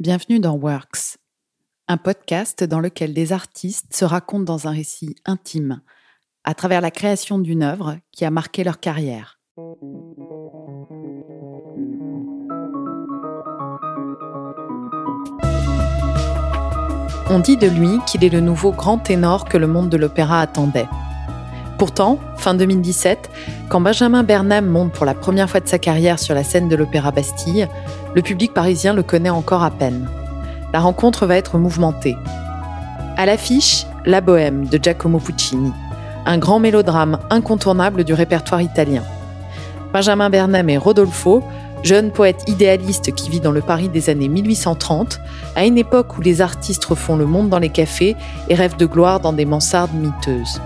Bienvenue dans Works, un podcast dans lequel des artistes se racontent dans un récit intime, à travers la création d'une œuvre qui a marqué leur carrière. On dit de lui qu'il est le nouveau grand ténor que le monde de l'opéra attendait. Pourtant, fin 2017, quand Benjamin Bernam monte pour la première fois de sa carrière sur la scène de l'Opéra Bastille, le public parisien le connaît encore à peine. La rencontre va être mouvementée. À l'affiche, La Bohème de Giacomo Puccini, un grand mélodrame incontournable du répertoire italien. Benjamin Bernam et Rodolfo, jeune poète idéaliste qui vit dans le Paris des années 1830, à une époque où les artistes refont le monde dans les cafés et rêvent de gloire dans des mansardes miteuses.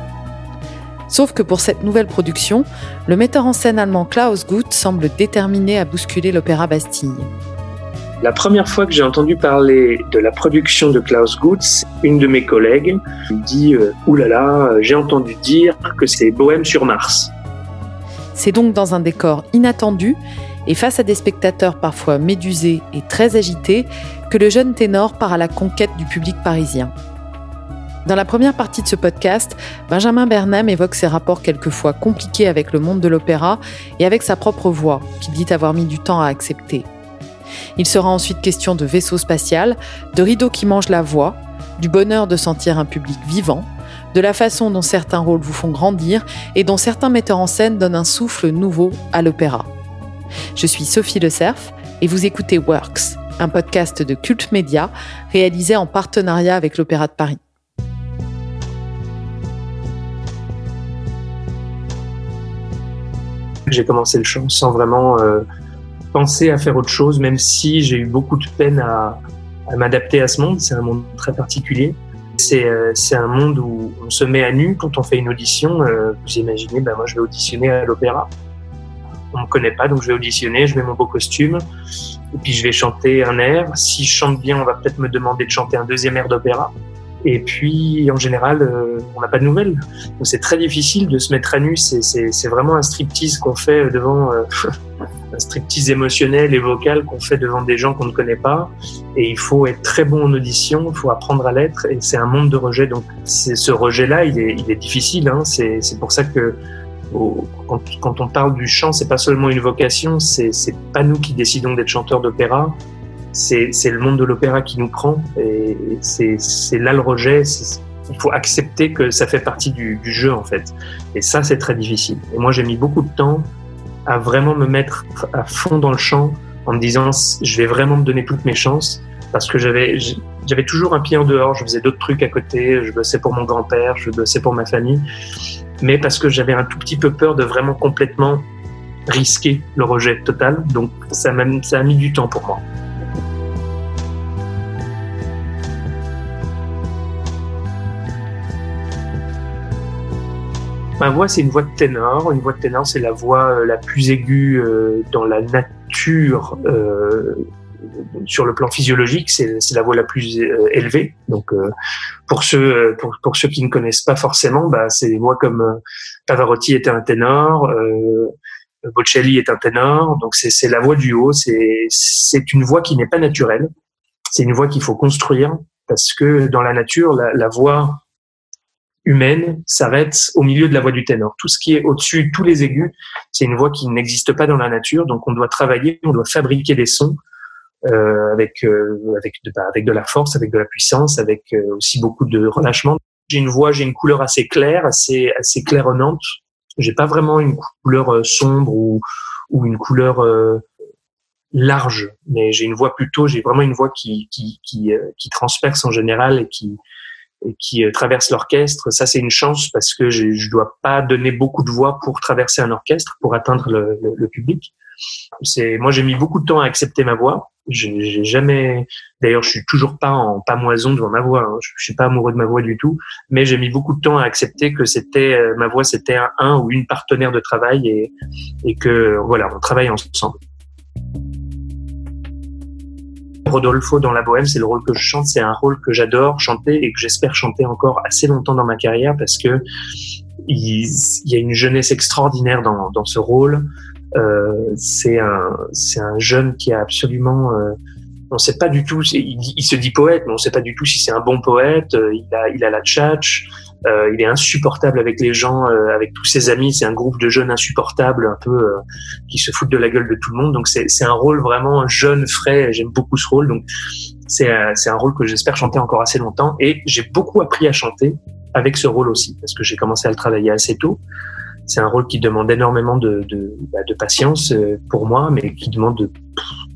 Sauf que pour cette nouvelle production, le metteur en scène allemand Klaus Guth semble déterminé à bousculer l'opéra Bastille. La première fois que j'ai entendu parler de la production de Klaus Guth, une de mes collègues me dit euh, Oulala, j'ai entendu dire que c'est Bohème sur Mars. C'est donc dans un décor inattendu et face à des spectateurs parfois médusés et très agités que le jeune ténor part à la conquête du public parisien. Dans la première partie de ce podcast, Benjamin Bernam évoque ses rapports quelquefois compliqués avec le monde de l'opéra et avec sa propre voix, qu'il dit avoir mis du temps à accepter. Il sera ensuite question de vaisseau spatial, de rideaux qui mangent la voix, du bonheur de sentir un public vivant, de la façon dont certains rôles vous font grandir et dont certains metteurs en scène donnent un souffle nouveau à l'opéra. Je suis Sophie Le Cerf et vous écoutez Works, un podcast de Cult Média réalisé en partenariat avec l'Opéra de Paris. J'ai commencé le chant sans vraiment euh, penser à faire autre chose, même si j'ai eu beaucoup de peine à, m'adapter à ce monde. C'est un monde très particulier. Euh, c'est un monde où on se met à nu quand on fait une audition. Euh, vous imaginez, ben moi je vais auditionner à l'opéra. On me connaît pas, donc je vais auditionner, je mets mon beau costume, et puis je vais chanter un air. Si je chante bien, on va peut-être me demander de chanter un deuxième air d'opéra. Et puis, en général, euh, on n'a pas de nouvelles. Donc, c'est très difficile de se mettre à nu. C'est vraiment un striptease qu'on fait devant, euh, un striptease émotionnel et vocal qu'on fait devant des gens qu'on ne connaît pas. Et il faut être très bon en audition, il faut apprendre à l'être. Et c'est un monde de rejet. Donc, ce rejet-là, il est, il est difficile. Hein. C'est pour ça que quand, quand, on parle du chant, c'est pas seulement une vocation. C'est pas nous qui décidons d'être chanteurs d'opéra c'est le monde de l'opéra qui nous prend et c'est là le rejet. Il faut accepter que ça fait partie du, jeu en fait. Et ça, c'est très difficile. Et moi, j'ai mis beaucoup de temps à vraiment me mettre à fond dans le chant en me disant je vais vraiment me donner toutes mes chances parce que j'avais j'avais toujours un pied en dehors. Je faisais d'autres trucs à côté. Je bossais pour mon grand-père, je bossais pour ma famille, mais parce que j'avais un tout petit peu peur de vraiment complètement risquer le rejet total. Donc ça ça a mis du temps pour moi. Ma voix, c'est une voix de ténor. Une voix de ténor, c'est la voix euh, la plus aiguë euh, dans la nature. Euh, sur le plan physiologique, c'est la voix la plus élevée. Donc, pour ceux pour, pour, ceux qui ne connaissent pas forcément, bah, c'est des voix comme Pavarotti était un ténor, Bocelli est un ténor. Donc, c'est la voix du haut. C'est une voix qui n'est pas naturelle. C'est une voix qu'il faut construire parce que dans la nature, la, la voix humaine s'arrête au milieu de la voix du ténor. Tout ce qui est au-dessus, tous les aigus, c'est une voix qui n'existe pas dans la nature, donc on doit travailler, on doit fabriquer des sons euh, avec euh, avec de, bah, avec de la force, avec de la puissance, avec euh, aussi beaucoup de relâchement. J'ai une voix, j'ai une couleur assez claire, assez assez claironnante. J'ai pas vraiment une couleur euh, sombre ou ou une couleur large, mais j'ai une voix plutôt, j'ai vraiment une voix qui qui qui, qui transperce en général et qui qui euh, traverse l'orchestre. Ça, c'est une chance parce que je ne dois pas donner beaucoup de voix pour traverser un orchestre, pour atteindre le, le, public. C'est moi, j'ai mis beaucoup de temps à accepter ma voix. J'ai jamais, d'ailleurs, je suis toujours pas en pamoison devant ma voix. Hein. Je, suis pas amoureux de ma voix du tout, mais j'ai mis beaucoup de temps à accepter que c'était euh, ma voix, c'était un, un, ou une partenaire de travail et, et que voilà, on travaille ensemble. Rodolfo dans La Bohème, c'est le rôle que je chante, c'est un rôle que j'adore chanter et que j'espère chanter encore assez longtemps dans ma carrière parce que il, y a une jeunesse extraordinaire dans, ce rôle. Euh, c'est un, jeune qui a absolument, euh, on sait pas du tout. Il, se dit poète, mais on sait pas du tout si c'est un bon poète. Il a, il a la tchatch. Euh, il est insupportable avec les gens, euh, avec tous ses amis. C'est un groupe de jeunes insupportables, un peu euh, qui se foutent de la gueule de tout le monde. Donc c'est un rôle vraiment jeune, frais. J'aime beaucoup ce rôle. Donc c'est c'est un rôle que j'espère chanter encore assez longtemps. Et j'ai beaucoup appris à chanter avec ce rôle aussi, parce que j'ai commencé à le travailler assez tôt. C'est un rôle qui demande énormément de, de, bah, de patience pour moi, mais qui demande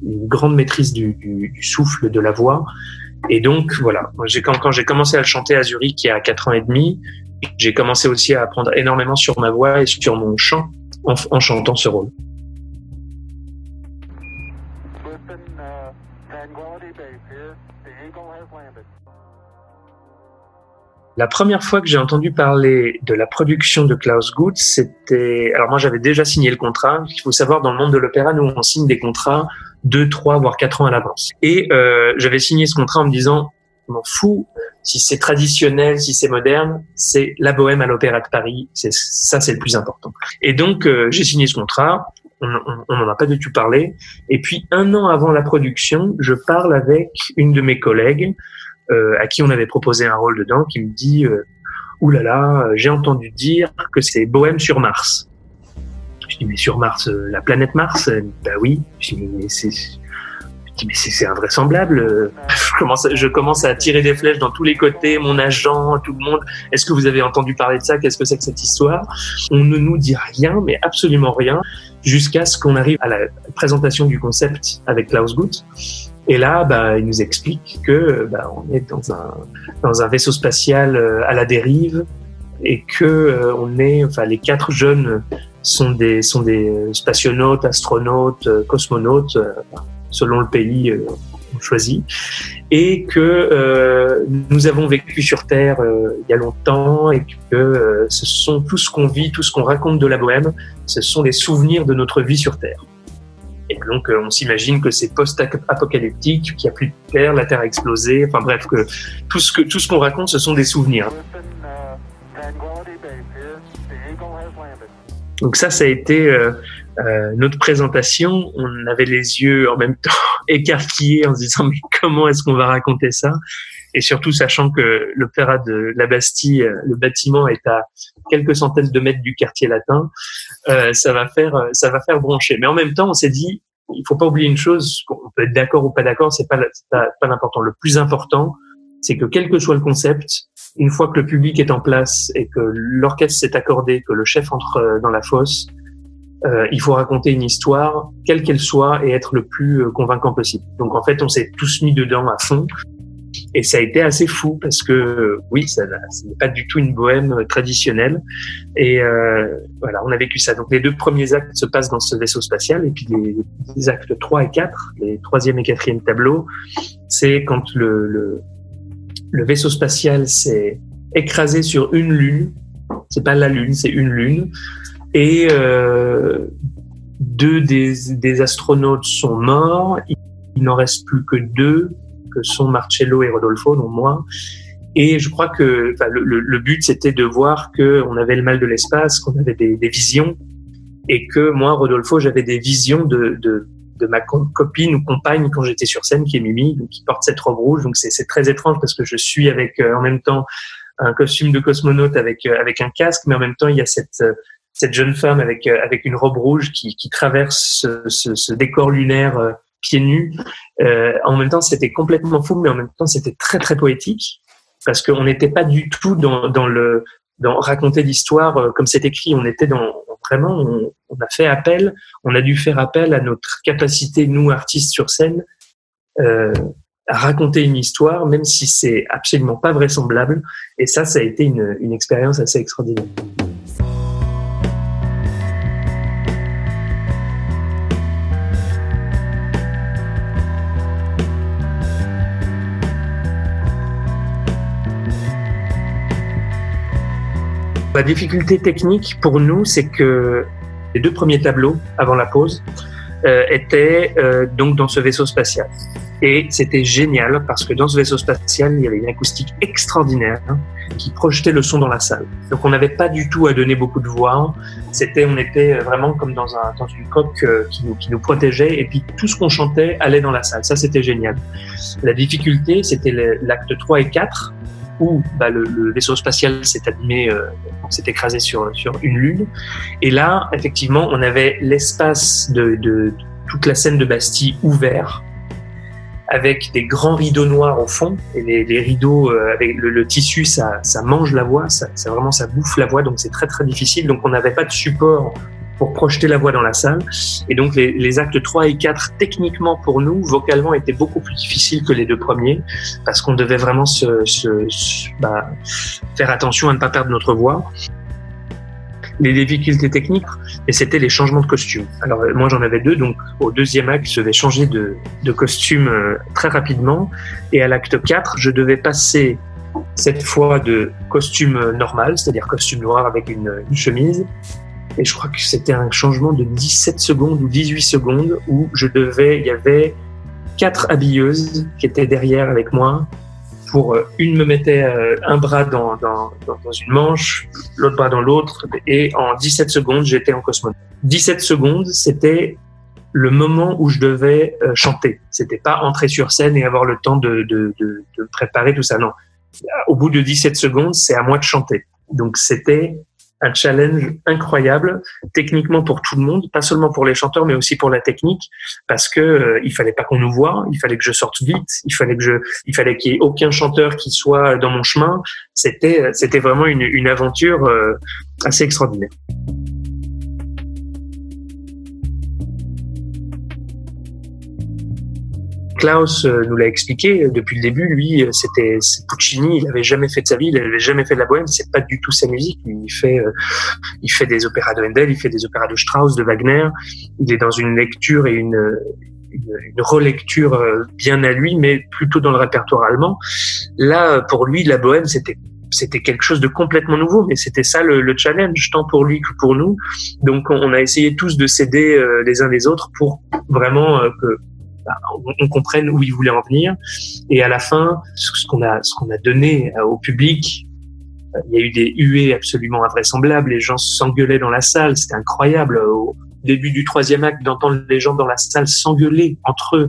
une grande maîtrise du, du, du souffle, de la voix. Et donc, voilà, quand, j'ai commencé à chanter à Zurich il y a quatre ans et demi, j'ai commencé aussi à apprendre énormément sur ma voix et sur mon chant en, en chantant ce rôle. La première fois que j'ai entendu parler de la production de Klaus Guth, c'était... Alors moi j'avais déjà signé le contrat. Il faut savoir, dans le monde de l'opéra, nous on signe des contrats deux, trois, voire quatre ans à l'avance. Et euh, j'avais signé ce contrat en me disant, je m'en fous si c'est traditionnel, si c'est moderne, c'est la bohème à l'Opéra de Paris. Ça, c'est le plus important. Et donc euh, j'ai signé ce contrat. On n'en a pas du tout parlé. Et puis un an avant la production, je parle avec une de mes collègues à qui on avait proposé un rôle dedans, qui me dit euh, Ouh là là, j'ai entendu dire que c'est Bohème sur Mars. Je dis mais sur Mars, euh, la planète Mars? Bah oui. Je dis mais c'est mais c'est invraisemblable. Je commence, à, je commence à tirer des flèches dans tous les côtés, mon agent, tout le monde. Est-ce que vous avez entendu parler de ça? Qu'est-ce que c'est que cette histoire? On ne nous dit rien, mais absolument rien, jusqu'à ce qu'on arrive à la présentation du concept avec Klaus Guth. Et là, bah, il nous explique que bah, on est dans un, dans un vaisseau spatial euh, à la dérive et que euh, on est, enfin, les quatre jeunes sont des, sont des spationautes, astronautes, euh, cosmonautes, euh, selon le pays euh, choisi, et que nous avons vécu sur Terre il y a longtemps et que ce sont tout ce qu'on vit, tout ce qu'on raconte de la bohème, ce sont les souvenirs de notre vie sur Terre. Donc, on s'imagine que c'est post-apocalyptique, qu'il n'y a plus de terre, la terre a explosé. Enfin bref, que tout ce que tout ce qu'on raconte, ce sont des souvenirs. Donc ça, ça a été euh, euh, notre présentation. On avait les yeux en même temps écarquillés en se disant mais comment est-ce qu'on va raconter ça? Et surtout sachant que l'opéra de la Bastille, euh, le bâtiment est à quelques centaines de mètres du quartier latin, euh, ça va faire ça va faire broncher. Mais en même temps, on s'est dit il faut pas oublier une chose. On peut être d'accord ou pas d'accord, c'est pas pas, pas l'important. Le plus important, c'est que quel que soit le concept, une fois que le public est en place et que l'orchestre s'est accordé, que le chef entre euh, dans la fosse, euh, il faut raconter une histoire, quelle qu'elle soit, et être le plus euh, convaincant possible. Donc en fait, on s'est tous mis dedans à fond. Et ça a été assez fou parce que oui, ça, n'est pas du tout une bohème traditionnelle. Et euh, voilà, on a vécu ça. Donc les deux premiers actes se passent dans ce vaisseau spatial et puis les, actes 3 et 4, les troisième et quatrième tableaux, c'est quand le, vaisseau spatial s'est écrasé sur une lune. C'est pas la lune, c'est une lune. Et euh, deux des, astronautes sont morts. Il n'en reste plus que deux, sont Marcello et Rodolfo, dont moi. Et je crois que le, but, c'était de voir qu'on avait le mal de l'espace, qu'on avait des, visions, et que moi, Rodolfo, j'avais des visions de, ma copine ou compagne quand j'étais sur scène, qui est Mimi, donc qui porte cette robe rouge. Donc c'est très étrange parce que je suis avec euh, en même temps un costume de cosmonaute avec euh, avec un casque, mais en même temps il y a cette euh, cette jeune femme avec avec une robe rouge qui, traverse ce décor lunaire pieds nus. en même temps, c'était complètement fou, mais en même temps, c'était très très poétique parce qu'on n'était pas du tout dans, dans le dans raconter l'histoire comme c'est écrit. On était dans vraiment, on, a fait appel, on a dû faire appel à notre capacité, nous artistes sur scène, euh, à raconter une histoire, même si c'est absolument pas vraisemblable. Et ça, ça a été une, une expérience assez extraordinaire. La difficulté technique pour nous, c'est que les deux premiers tableaux avant la pause euh, étaient euh, donc dans ce vaisseau spatial. Et c'était génial parce que dans ce vaisseau spatial, il y avait une acoustique extraordinaire hein, qui projetait le son dans la salle. Donc on n'avait pas du tout à donner beaucoup de voix. C'était, on était vraiment comme dans, un, dans une coque euh, qui nous, qui nous protégeait et puis tout ce qu'on chantait allait dans la salle. Ça, c'était génial. La difficulté, c'était l'acte 3 et 4 où bah, le, le, vaisseau spatial s'est euh, s'est écrasé sur, sur une lune. Et là, effectivement, on avait l'espace de, de toute la scène de Bastille ouvert avec des grands rideaux noirs au fond et les, les rideaux euh, avec le, le, tissu ça, ça mange la voix ça, ça vraiment ça bouffe la voix donc c'est très très difficile donc on n'avait pas de support pour projeter la voix dans la salle. Et donc les, actes 3 et 4 techniquement pour nous vocalement étaient beaucoup plus difficiles que les deux premiers parce qu'on devait vraiment se, se, bah, faire attention à ne pas perdre notre voix. Les difficultés techniques, et c'était les changements de costume. Alors euh, moi j'en avais deux, donc au deuxième acte je devais changer de, costume euh, très rapidement, et à l'acte 4 je devais passer cette fois de costume normal, c'est-à-dire costume noir avec une chemise, et je crois que c'était un changement de 17 secondes ou 18 secondes où je devais, il y avait quatre habilleuses qui étaient derrière avec moi pour euh, une me mettait euh, un bras dans, dans, dans une manche, l'autre bras dans l'autre, et en 17 secondes, j'étais en cosmonaute. 17 secondes, c'était le moment où je devais euh, chanter. C'était pas entrer sur scène et avoir le temps de, de, de, de préparer tout ça. Non. Au bout de 17 secondes, c'est à moi de chanter. Donc c'était un challenge incroyable techniquement pour tout le monde, pas seulement pour les chanteurs, mais aussi pour la technique, parce que euh, il fallait pas qu'on nous voit, il fallait que je sorte vite, il fallait que je, il fallait qu'il y ait aucun chanteur qui soit dans mon chemin. C'était, c'était vraiment une, une aventure euh, assez extraordinaire. Klaus euh, nous l'a expliqué euh, depuis le début. Lui, euh, c'était Puccini. Il n'avait jamais fait de sa vie. Il n'avait jamais fait de la bohème. C'est pas du tout sa musique. Il fait, il fait des opéras de Handel. Il fait des opéras de Strauss, de Wagner. Il est dans une lecture et une, une, relecture bien à lui, mais plutôt dans le répertoire allemand. Là, pour lui, la bohème, c'était c'était quelque chose de complètement nouveau, mais c'était ça le, le, challenge, tant pour lui que pour nous. Donc, on a essayé tous de s'aider les uns les autres pour vraiment que on, comprenne où il voulait en venir. Et à la fin, ce qu'on a, ce qu'on a donné euh, au public, euh, il y a eu des huées absolument invraisemblables. Les gens s'engueulaient dans la salle. C'était incroyable. Au début du troisième acte, d'entendre les gens dans la salle s'engueuler entre eux,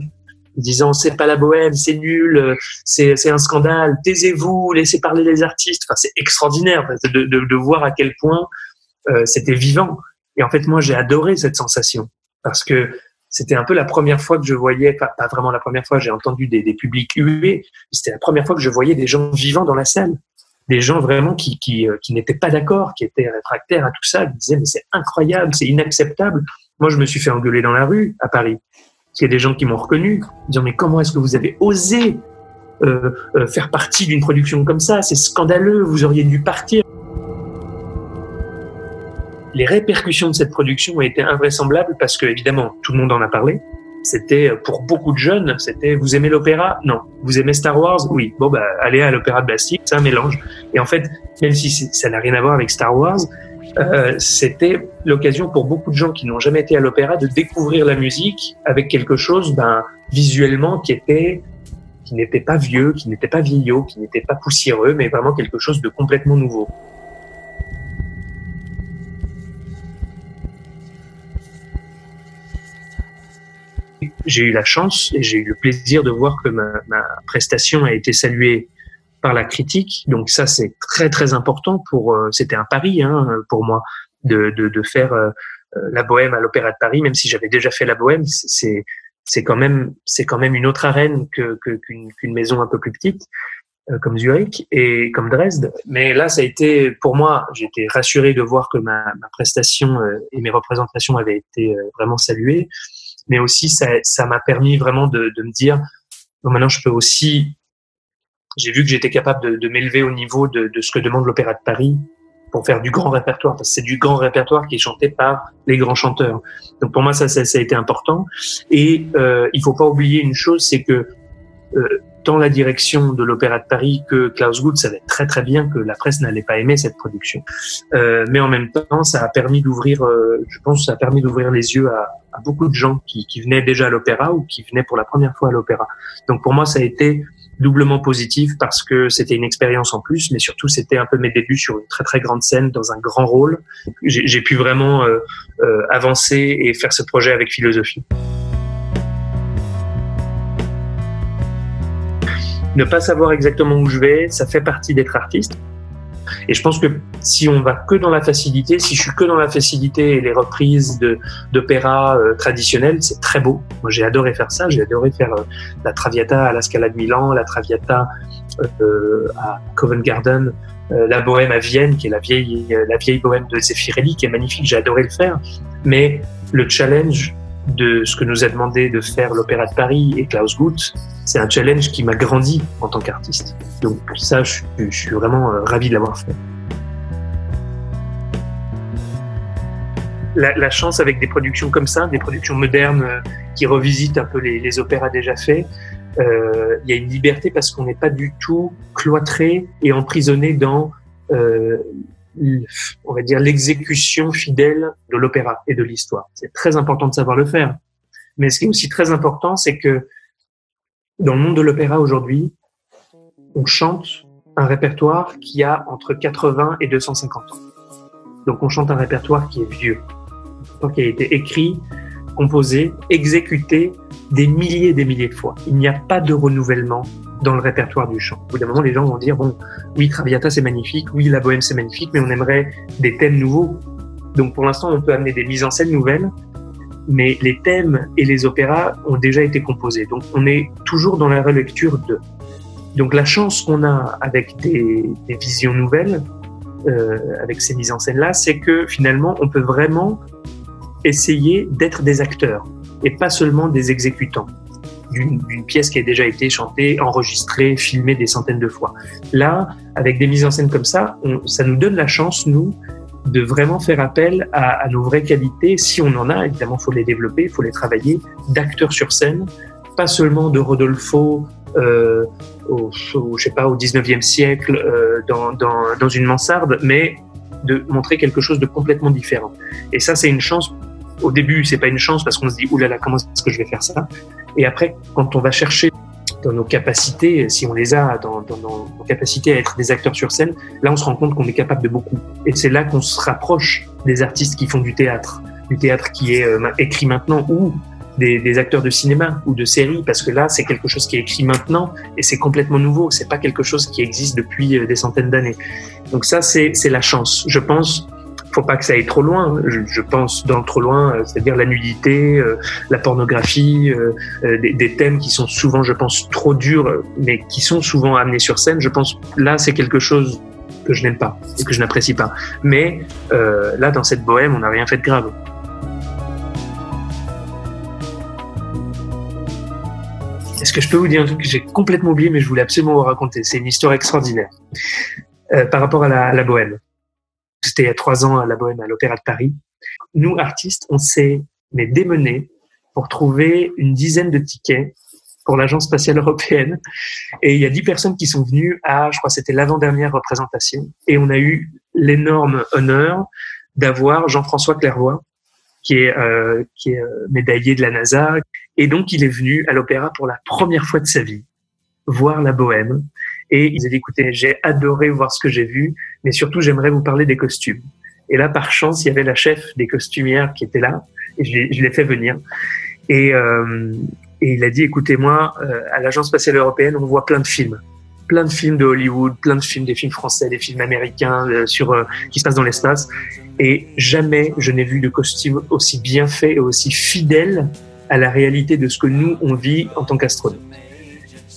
disant c'est pas la bohème, c'est nul, c'est, c'est un scandale, taisez-vous, laissez parler les artistes. Enfin, c'est extraordinaire de, de, voir à quel point euh, c'était vivant. Et en fait, moi, j'ai adoré cette sensation parce que c'était un peu la première fois que je voyais, pas, vraiment la première fois, j'ai entendu des, des publics hués, c'était la première fois que je voyais des gens vivants dans la salle, des gens vraiment euh, qui n'étaient pas d'accord, qui étaient réfractaires à tout ça, qui disaient mais c'est incroyable, c'est inacceptable. Moi, je me suis fait engueuler dans la rue à Paris. Il y a des gens qui m'ont reconnu, disant mais comment est-ce que vous avez osé euh, euh, faire partie d'une production comme ça? C'est scandaleux, vous auriez dû partir les répercussions de cette production ont été invraisemblables parce que, évidemment, tout le monde en a parlé. C'était, pour beaucoup de jeunes, c'était, vous aimez l'opéra? Non. Vous aimez Star Wars? Oui. Bon, bah, allez à l'opéra de Bastille, c'est un mélange. Et en fait, même si ça n'a rien à voir avec Star Wars, euh, c'était l'occasion pour beaucoup de gens qui n'ont jamais été à l'opéra de découvrir la musique avec quelque chose, ben, visuellement qui était, qui n'était pas vieux, qui n'était pas vieillot, qui n'était pas poussiéreux, mais vraiment quelque chose de complètement nouveau. J'ai eu la chance et j'ai eu le plaisir de voir que ma, ma, prestation a été saluée par la critique. Donc ça, c'est très très important pour. Euh, c'était un pari hein, pour moi de, de, de faire euh, euh, la Bohème à l'Opéra de Paris, même si j'avais déjà fait la Bohème. C'est c'est quand même c'est quand même une autre arène que qu'une qu'une maison un peu plus petite comme Zurich et comme Dresde. Mais là, ça a été pour moi, j'étais rassuré de voir que ma, ma prestation et mes représentations avaient été vraiment saluées mais aussi ça m'a permis vraiment de, de, me dire bon, maintenant je peux aussi j'ai vu que j'étais capable de, de m'élever au niveau de, de, ce que demande l'Opéra de Paris pour faire du grand répertoire parce que c'est du grand répertoire qui est chanté par les grands chanteurs donc pour moi ça ça, ça a été important et euh, il faut pas oublier une chose c'est que euh, tant la direction de l'Opéra de Paris que Klaus Guth savait très très bien que la presse n'allait pas aimer cette production. Euh, mais en même temps, ça a permis d'ouvrir, euh, je pense, ça a permis d'ouvrir les yeux à, à beaucoup de gens qui, qui venaient déjà à l'opéra ou qui venaient pour la première fois à l'opéra. Donc pour moi, ça a été doublement positif parce que c'était une expérience en plus, mais surtout c'était un peu mes débuts sur une très très grande scène dans un grand rôle. J'ai pu vraiment euh, euh, avancer et faire ce projet avec philosophie. Ne pas savoir exactement où je vais, ça fait partie d'être artiste. Et je pense que si on va que dans la facilité, si je suis que dans la facilité et les reprises d'opéra euh, traditionnels, c'est très beau. Moi, j'ai adoré faire ça. J'ai adoré faire euh, la Traviata à la Scala de Milan, la Traviata euh, à Covent Garden, euh, la Bohème à Vienne, qui est la vieille, la vieille Bohème de Zeffirelli, qui est magnifique. J'ai adoré le faire. Mais le challenge de ce que nous a demandé de faire l'Opéra de Paris et Klaus Guth, c'est un challenge qui m'a grandi en tant qu'artiste. Donc ça, je, suis vraiment euh, ravi de l'avoir fait. La, chance avec des productions comme ça, des productions modernes euh, qui revisitent un peu les, opéras déjà faits, euh, il y a une liberté parce qu'on n'est pas du tout cloîtré et emprisonné dans on va dire, l'exécution fidèle de l'opéra et de l'histoire. C'est très important de savoir le faire. Mais ce qui est aussi très important, c'est que dans le monde de l'opéra aujourd'hui, on chante un répertoire qui a entre 80 et 250 ans. Donc on chante un répertoire qui est vieux, qui a été écrit, composé, exécuté des milliers et des milliers de fois. Il n'y a pas de renouvellement dans le répertoire du chant. Au bout d'un moment, les gens vont dire, bon, oui, Traviata c'est magnifique, oui, la bohème c'est magnifique, mais on aimerait des thèmes nouveaux. Donc pour l'instant, on peut amener des mises en scène nouvelles, mais les thèmes et les opéras ont déjà été composés. Donc on est toujours dans la relecture de. Donc la chance qu'on a avec des, visions nouvelles, euh, avec ces mises en scène-là, c'est que finalement, on peut vraiment essayer d'être des acteurs et pas seulement des exécutants d'une pièce qui a déjà été chantée, enregistrée, filmée des centaines de fois. Là, avec des mises en scène comme ça, ça nous donne la chance, nous, de vraiment faire appel à, nos vraies qualités. Si on en a, évidemment, faut les développer, faut les travailler, d'acteurs sur scène, pas seulement de Rodolfo euh, au, je sais pas, au 19e siècle euh, dans une mansarde, mais de montrer quelque chose de complètement différent. Et ça, c'est une chance au début, c'est pas une chance parce qu'on se dit oulala, comment est-ce que je vais faire ça? Et après, quand on va chercher dans nos capacités, si on les a, dans, dans, nos capacités à être des acteurs sur scène, là, on se rend compte qu'on est capable de beaucoup. Et c'est là qu'on se rapproche des artistes qui font du théâtre, du théâtre qui est euh, écrit maintenant ou des, des, acteurs de cinéma ou de série, parce que là, c'est quelque chose qui est écrit maintenant et c'est complètement nouveau. C'est pas quelque chose qui existe depuis euh, des centaines d'années. Donc ça, c'est la chance. Je pense faut pas que ça aille trop loin. Je, je pense dans trop loin, euh, c'est-à-dire la nudité, euh, la pornographie, euh, des, des, thèmes qui sont souvent, je pense, trop durs, mais qui sont souvent amenés sur scène. Je pense là, c'est quelque chose que je n'aime pas et que je n'apprécie pas. Mais euh, là, dans cette bohème, on n'a rien fait de grave. Est-ce que je peux vous dire un truc que j'ai complètement oublié, mais je voulais absolument vous raconter? C'est une histoire extraordinaire euh, par rapport à la, à la bohème. C'était il y a trois ans à la Bohème, à l'Opéra de Paris. Nous, artistes, on s'est mais démenés pour trouver une dizaine de tickets pour l'Agence spatiale européenne. Et il y a dix personnes qui sont venues à, je crois, c'était l'avant-dernière représentation. Et on a eu l'énorme honneur d'avoir Jean-François Clairvoy, qui est, euh, euh, médaillé de la NASA. Et donc, il est venu à l'opéra pour la première fois de sa vie, voir la Bohème. Et il a dit, écoutez, j'ai adoré voir ce que j'ai vu, mais surtout, j'aimerais vous parler des costumes. Et là, par chance, il y avait la chef des costumières qui était là, et je l'ai fait venir. Et, euh, et, il a dit, écoutez, moi, euh, à l'Agence spatiale européenne, on voit plein de films. Plein de films de Hollywood, plein de films, des films français, des films américains euh, sur euh, qui se passent dans l'espace. Et jamais je n'ai vu de costumes aussi bien faits et aussi fidèles à la réalité de ce que nous, on vit en tant qu'astronautes.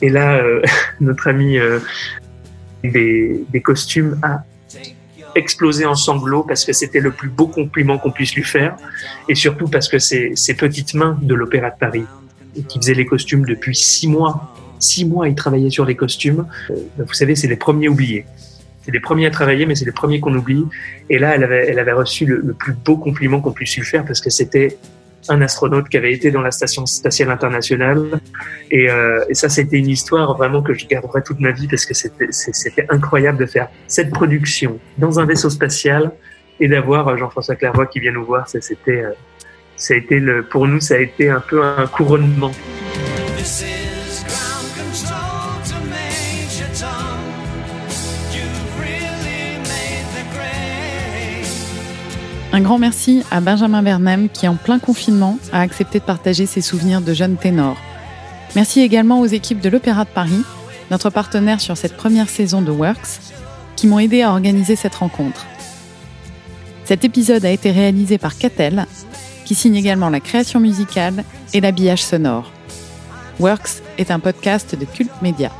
Et là, euh, notre ami euh, des, des, costumes a explosé en sanglots parce que c'était le plus beau compliment qu'on puisse lui faire, et surtout parce que c'est ces petites mains de l'Opéra de Paris qui faisaient les costumes depuis six mois. Six mois, il travaillait sur les costumes. Euh, vous savez, c'est les premiers oubliés. C'est les premiers à travailler, mais c'est les premiers qu'on oublie. Et là, elle avait, elle avait reçu le plus beau compliment qu'on puisse lui faire parce que c'était un astronaute qui avait été dans la station spatiale internationale. Et, euh, et ça, c'était une histoire vraiment que je garderai toute ma vie parce que c'était incroyable de faire cette production dans un vaisseau spatial et d'avoir Jean-François Clairvoy qui vient nous voir. C'était euh, ça a été le, pour nous, ça a été un peu un couronnement. Un grand merci à Benjamin Bernam qui, en plein confinement, a accepté de partager ses souvenirs de jeune ténor. Merci également aux équipes de l'Opéra de Paris, notre partenaire sur cette première saison de Works, qui m'ont aidé à organiser cette rencontre. Cet épisode a été réalisé par Catel, qui signe également la création musicale et l'habillage sonore. Works est un podcast de Cult Media.